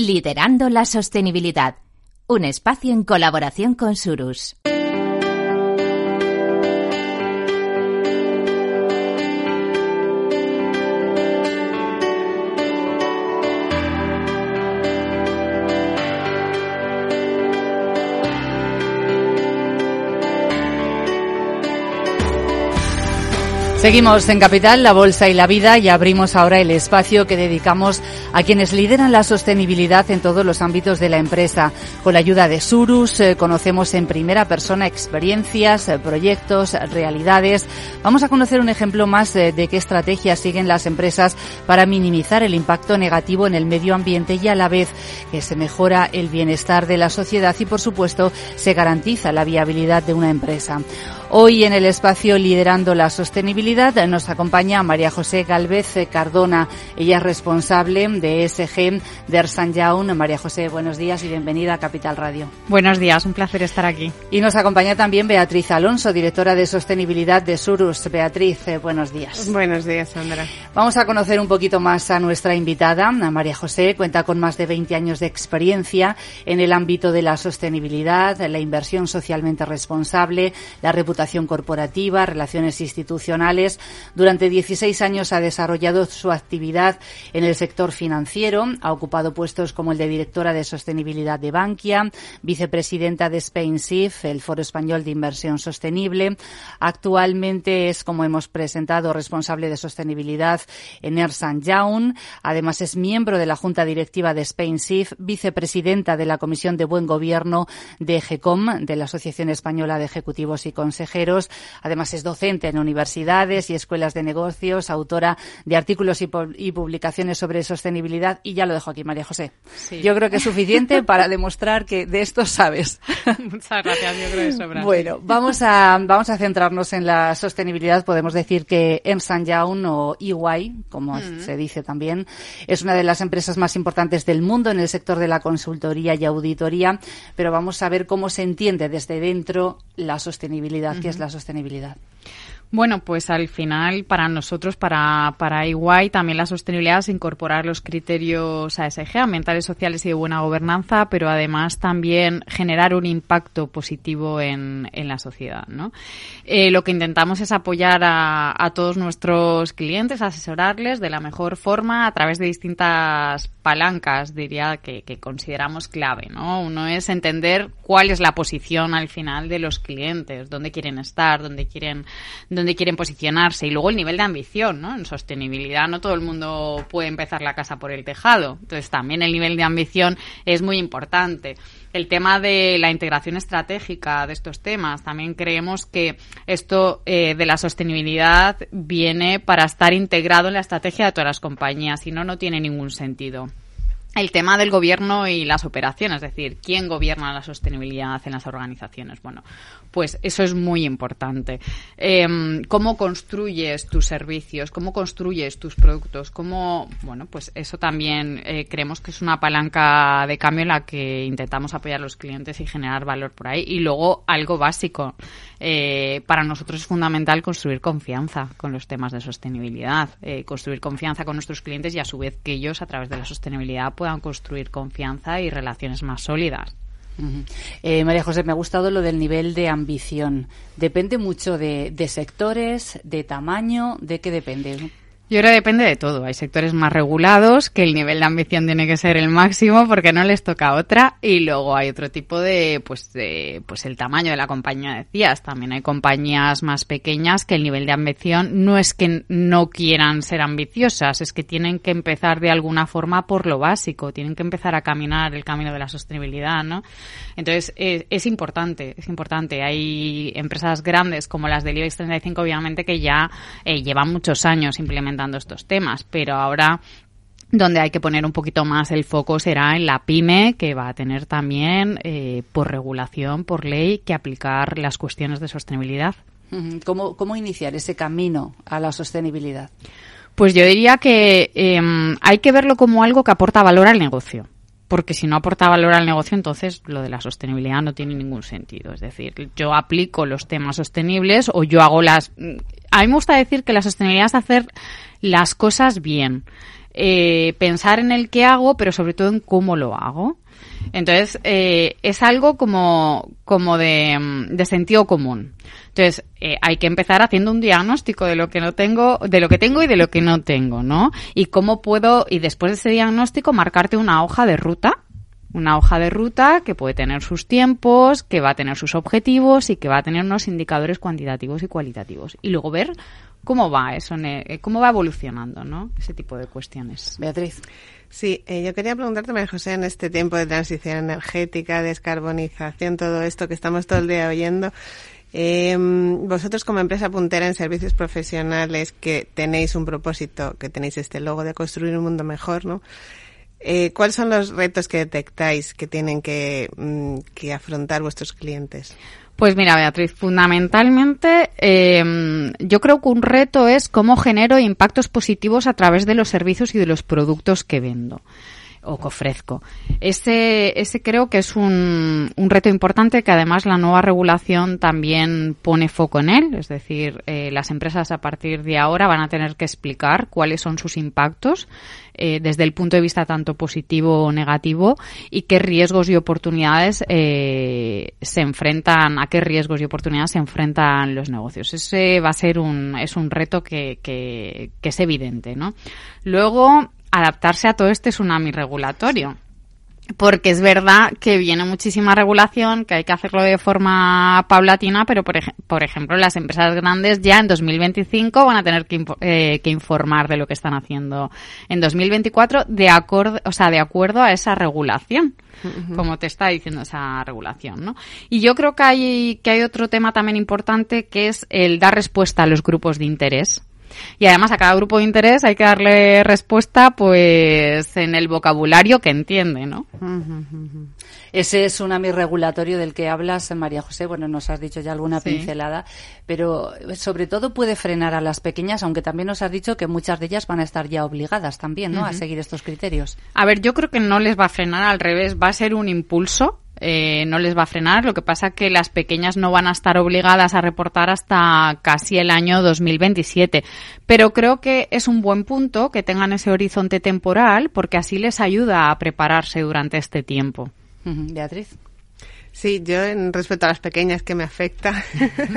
Liderando la sostenibilidad. Un espacio en colaboración con Surus. Seguimos en Capital, la Bolsa y la Vida y abrimos ahora el espacio que dedicamos a quienes lideran la sostenibilidad en todos los ámbitos de la empresa. Con la ayuda de Surus eh, conocemos en primera persona experiencias, eh, proyectos, realidades. Vamos a conocer un ejemplo más eh, de qué estrategias siguen las empresas para minimizar el impacto negativo en el medio ambiente y a la vez que se mejora el bienestar de la sociedad y por supuesto se garantiza la viabilidad de una empresa. Hoy en el espacio Liderando la Sostenibilidad nos acompaña María José Galvez Cardona. Ella es responsable de ESG de Ersan Jaun. María José, buenos días y bienvenida a Capital Radio. Buenos días, un placer estar aquí. Y nos acompaña también Beatriz Alonso, directora de Sostenibilidad de Surus. Beatriz, eh, buenos días. Buenos días, Sandra. Vamos a conocer un poquito más a nuestra invitada. A María José cuenta con más de 20 años de experiencia en el ámbito de la sostenibilidad, la inversión socialmente responsable, la reputación corporativa, relaciones institucionales. Durante 16 años ha desarrollado su actividad en el sector financiero. Ha ocupado puestos como el de directora de sostenibilidad de Bankia, vicepresidenta de Spain SIF, el Foro Español de Inversión Sostenible. Actualmente es, como hemos presentado, responsable de sostenibilidad en Ernst Young. Además es miembro de la Junta Directiva de Spain SIF, vicepresidenta de la Comisión de Buen Gobierno de GECOM, de la Asociación Española de Ejecutivos y Consejeros Además es docente en universidades y escuelas de negocios, autora de artículos y, publicaciones sobre sostenibilidad. Y ya lo dejo aquí, María José. Yo creo que es suficiente para demostrar que de esto sabes. Muchas gracias, yo creo que sobra. Bueno, vamos a, vamos a centrarnos en la sostenibilidad. Podemos decir que Ernst Young o EY, como mm. se dice también, es una de las empresas más importantes del mundo en el sector de la consultoría y auditoría, pero vamos a ver cómo se entiende desde dentro la sostenibilidad que es la sostenibilidad. Bueno, pues al final para nosotros, para, para Iguay, también la sostenibilidad es incorporar los criterios ASG, ambientales, sociales y de buena gobernanza, pero además también generar un impacto positivo en, en la sociedad. ¿no? Eh, lo que intentamos es apoyar a, a todos nuestros clientes, asesorarles de la mejor forma a través de distintas palancas, diría, que, consideramos clave. ¿no? Uno es entender cuál es la posición al final de los clientes, dónde quieren estar, dónde quieren donde quieren posicionarse y luego el nivel de ambición, ¿no? En sostenibilidad no todo el mundo puede empezar la casa por el tejado, entonces también el nivel de ambición es muy importante. El tema de la integración estratégica de estos temas, también creemos que esto eh, de la sostenibilidad viene para estar integrado en la estrategia de todas las compañías, si no, no tiene ningún sentido el tema del gobierno y las operaciones, es decir, quién gobierna la sostenibilidad en las organizaciones. Bueno, pues eso es muy importante. Em, ¿Cómo construyes tus servicios? ¿Cómo construyes tus productos? ¿Cómo, bueno, pues eso también eh, creemos que es una palanca de cambio en la que intentamos apoyar a los clientes y generar valor por ahí. Y luego algo básico. Eh, para nosotros es fundamental construir confianza con los temas de sostenibilidad, eh, construir confianza con nuestros clientes y a su vez que ellos a través de la sostenibilidad puedan construir confianza y relaciones más sólidas. Eh, María José, me ha gustado lo del nivel de ambición. ¿Depende mucho de, de sectores, de tamaño? ¿De qué depende? Creo que depende de todo. Hay sectores más regulados que el nivel de ambición tiene que ser el máximo porque no les toca otra y luego hay otro tipo de pues de pues el tamaño de la compañía decías. También hay compañías más pequeñas que el nivel de ambición no es que no quieran ser ambiciosas, es que tienen que empezar de alguna forma por lo básico, tienen que empezar a caminar el camino de la sostenibilidad, ¿no? Entonces es, es importante, es importante. Hay empresas grandes como las del IBEX 35 obviamente que ya eh, llevan muchos años implementando estos temas, pero ahora donde hay que poner un poquito más el foco será en la pyme, que va a tener también, eh, por regulación, por ley, que aplicar las cuestiones de sostenibilidad. ¿Cómo, cómo iniciar ese camino a la sostenibilidad? Pues yo diría que em, hay que verlo como algo que aporta valor al negocio porque si no aporta valor al negocio, entonces lo de la sostenibilidad no tiene ningún sentido. Es decir, yo aplico los temas sostenibles o yo hago las... A mí me gusta decir que la sostenibilidad es hacer las cosas bien. eh, pensar en el qué hago, pero sobre todo en cómo lo hago. Entonces, eh, es algo como, como de, mm, de sentido común. Entonces, eh, hay que empezar haciendo un diagnóstico de lo que no tengo, de lo que tengo y de lo que no tengo, ¿no? Y cómo puedo, y después de ese diagnóstico, marcarte una hoja de ruta una hoja de ruta que puede tener sus tiempos, que va a tener sus objetivos y que va a tener unos indicadores cuantitativos y cualitativos. Y luego ver cómo va eso, cómo va evolucionando, ¿no? Ese tipo de cuestiones. Beatriz. Sí, eh, yo quería preguntarte, María José, en este tiempo de transición energética, descarbonización, todo esto que estamos todo el día oyendo, eh, vosotros como empresa puntera en servicios profesionales que tenéis un propósito, que tenéis este logo de construir un mundo mejor, ¿no? Eh, ¿Cuáles son los retos que detectáis que tienen que, mm, que afrontar vuestros clientes? Pues mira, Beatriz, fundamentalmente eh, yo creo que un reto es cómo genero impactos positivos a través de los servicios y de los productos que vendo o que ofrezco. Ese, ese creo que es un, un reto importante que además la nueva regulación también pone foco en él. Es decir, eh, las empresas a partir de ahora van a tener que explicar cuáles son sus impactos eh, desde el punto de vista tanto positivo o negativo y qué riesgos y oportunidades eh, se enfrentan, a qué riesgos y oportunidades se enfrentan los negocios. Ese va a ser un, es un reto que, que, que es evidente, ¿no? Luego, adaptarse a todo este tsunami regulatorio. Porque es verdad que viene muchísima regulación, que hay que hacerlo de forma paulatina, pero por, por ejemplo las empresas grandes ya en 2025 van a tener que, eh, que, informar de lo que están haciendo en 2024 de acuerdo, o sea, de acuerdo a esa regulación, como te está diciendo esa regulación, ¿no? Y yo creo que hay que hay otro tema también importante que es el dar respuesta a los grupos de interés y además a cada grupo de interés hay que darle respuesta pues en el vocabulario que entiende, ¿no? Ese es un regulatorio del que hablas, María José. Bueno, nos has dicho ya alguna pincelada, pero sobre todo puede frenar a las pequeñas, aunque también nos has dicho que muchas de ellas van a estar ya obligadas también, ¿no? A seguir estos criterios. A ver, yo creo que no les va a frenar, al revés, va a ser un impulso eh, no les va a frenar. Lo que pasa que las pequeñas no van a estar obligadas a reportar hasta casi el año 2027. Pero creo que es un buen punto que tengan ese horizonte temporal porque así les ayuda a prepararse durante este tiempo. Beatriz. Sí, yo en respecto a las pequeñas que me afecta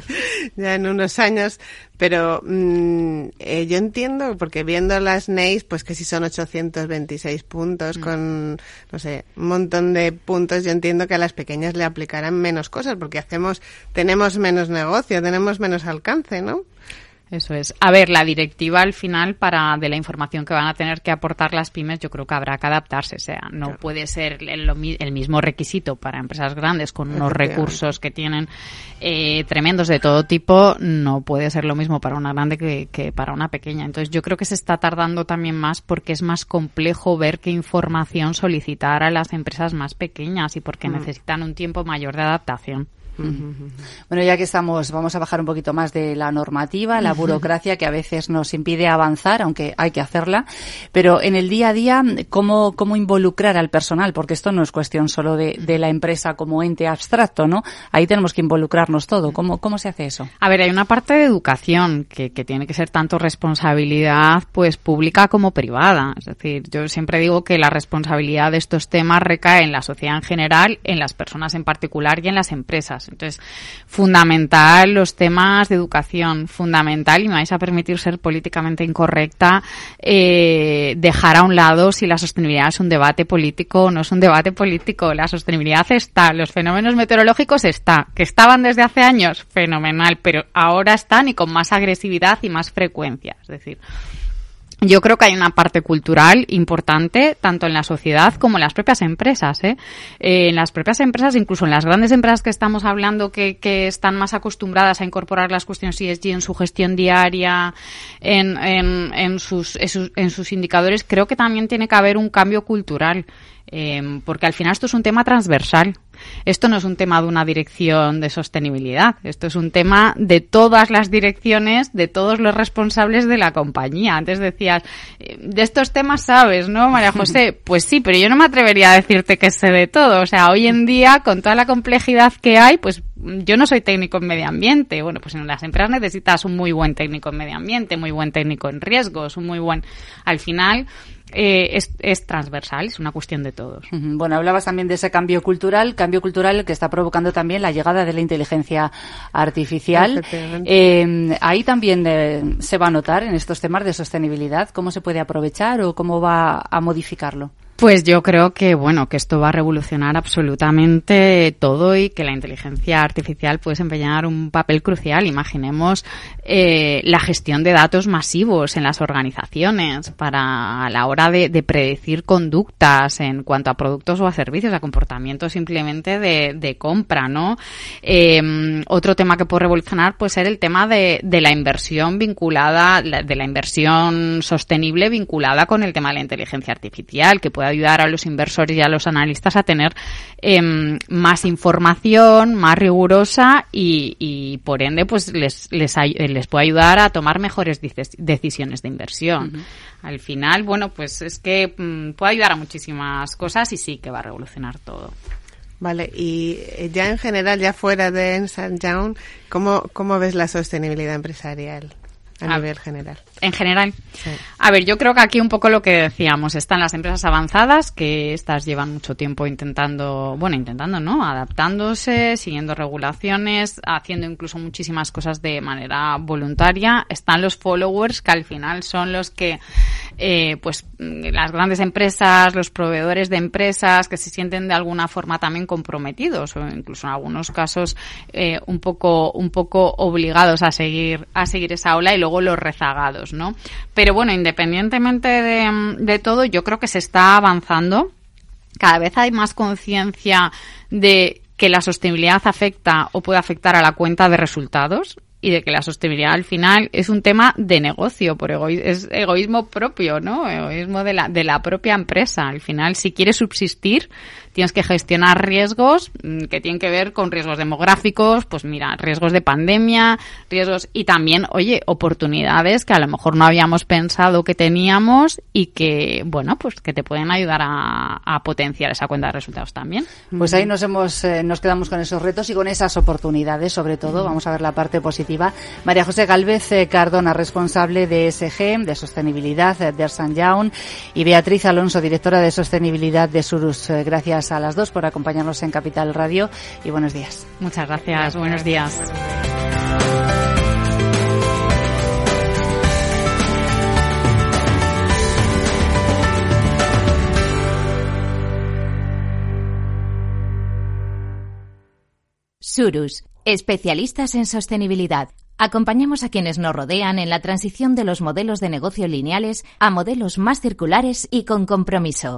ya en unos años, pero mm, eh, yo entiendo, porque viendo las NEIs, pues que si son 826 puntos mm. con, no sé, un montón de puntos, yo entiendo que a las pequeñas le aplicarán menos cosas, porque hacemos, tenemos menos negocio, tenemos menos alcance, ¿no? Eso es. A ver, la directiva al final para de la información que van a tener que aportar las pymes, yo creo que habrá que adaptarse. O sea, no puede ser el, el, mismo requisito para empresas grandes con unos recursos que tienen eh, tremendos de todo tipo, no puede ser lo mismo para una grande que, que, para una pequeña. Entonces, yo creo que se está tardando también más porque es más complejo ver qué información solicitar a las empresas más pequeñas y porque mm. necesitan un tiempo mayor de adaptación. Bueno, ya que estamos, vamos a bajar un poquito más de la normativa, la burocracia que a veces nos impide avanzar, aunque hay que hacerla. Pero en el día a día, ¿cómo, cómo involucrar al personal? Porque esto no es cuestión solo de, de la empresa como ente abstracto, ¿no? Ahí tenemos que involucrarnos todo. ¿Cómo, cómo se hace eso? A ver, hay una parte de educación que, que tiene que ser tanto responsabilidad, pues, pública como privada. Es decir, yo siempre digo que la responsabilidad de estos temas recae en la sociedad en general, en las personas en particular y en las empresas. Entonces, fundamental los temas de educación, fundamental, y me vais a permitir ser políticamente incorrecta, eh, dejar a un lado si la sostenibilidad es un debate político o no es un debate político. La sostenibilidad está, los fenómenos meteorológicos está, que estaban desde hace años, fenomenal, pero ahora están y con más agresividad y más frecuencia. Es decir, yo creo que hay una parte cultural importante, tanto en la sociedad como en las propias empresas. ¿eh? Eh, en las propias empresas, incluso en las grandes empresas que estamos hablando, que, están más acostumbradas a incorporar las cuestiones ESG en su gestión diaria, en, en, en, sus, en, sus, en sus indicadores, creo que también tiene que haber un cambio cultural. Eh, porque al final esto es un tema transversal. Esto no es un tema de una dirección de sostenibilidad, esto es un tema de todas las direcciones, de todos los responsables de la compañía. Antes decías, eh, de estos temas sabes, ¿no, María José? Pues sí, pero yo no me atrevería a decirte que sé de todo. O sea, hoy en día, con toda la complejidad que hay, pues yo no soy técnico en medio ambiente. Bueno, pues en las empresas necesitas un muy buen técnico en medio ambiente, muy buen técnico en riesgos, un muy buen... Al final, eh, es, es, transversal, es una cuestión de todos. Bueno, hablabas también de ese cambio cultural, cambio cultural que está provocando también la llegada de la inteligencia artificial. Eh, ahí también eh, se va a notar en estos temas de sostenibilidad cómo se puede aprovechar o cómo va a modificarlo. Pues yo creo que bueno que esto va a revolucionar absolutamente todo y que la inteligencia artificial puede desempeñar un papel crucial. Imaginemos eh, la gestión de datos masivos en las organizaciones para a la hora de, de, predecir conductas en cuanto a productos o a servicios, a comportamientos simplemente de, de compra, ¿no? Eh, otro tema que puede revolucionar puede ser el tema de, de la inversión vinculada, de la inversión sostenible vinculada con el tema de la inteligencia artificial, que puede ayudar a los inversores y a los analistas a tener eh, más información, más rigurosa y, y por ende pues les, les, les, puede ayudar a tomar mejores decisiones de inversión. Uh -huh. Al final, bueno, pues es que mmm, puede ayudar a muchísimas cosas y sí que va a revolucionar todo. Vale, y ya en general, ya fuera de Ernst Young, ¿cómo, ¿cómo ves la sostenibilidad empresarial? A, a nivel general. En general. Sí. A ver, yo creo que aquí un poco lo que decíamos, están las empresas avanzadas, que estas llevan mucho tiempo intentando, bueno, intentando, ¿no? Adaptándose, siguiendo regulaciones, haciendo incluso muchísimas cosas de manera voluntaria. Están los followers, que al final son los que, eh, pues, las grandes empresas, los proveedores de empresas, que se sienten de alguna forma también comprometidos, o incluso en algunos casos, eh, un poco, un poco obligados a seguir, a seguir esa ola y luego los rezagados, ¿no? Pero bueno, independientemente de, de todo, yo creo que se está avanzando. Cada vez hay más conciencia de que la sostenibilidad afecta o puede afectar a la cuenta de resultados y de que la sostenibilidad al final es un tema de negocio, por egoísmo, es egoísmo propio, ¿no? Egoísmo de la, de la propia empresa. Al final, si quieres subsistir, tienes que gestionar riesgos que tienen que ver con riesgos demográficos, pues mira, riesgos de pandemia, riesgos y también, oye, oportunidades que a lo mejor no habíamos pensado que teníamos y que, bueno, pues que te pueden ayudar a, a potenciar esa cuenta de resultados también. Pues ahí nos hemos, eh, nos quedamos con esos retos y con esas oportunidades, sobre todo. Vamos a ver la parte positiva. María José Galvez eh, Cardona, responsable de SG, de sostenibilidad de Ersan Young, y Beatriz Alonso, directora de sostenibilidad de Surus. Eh, gracias a las dos por acompañarnos en Capital Radio y buenos días. Muchas gracias, gracias. buenos días. Surus, especialistas en sostenibilidad. Acompañamos a quienes nos rodean en la transición de los modelos de negocio lineales a modelos más circulares y con compromiso.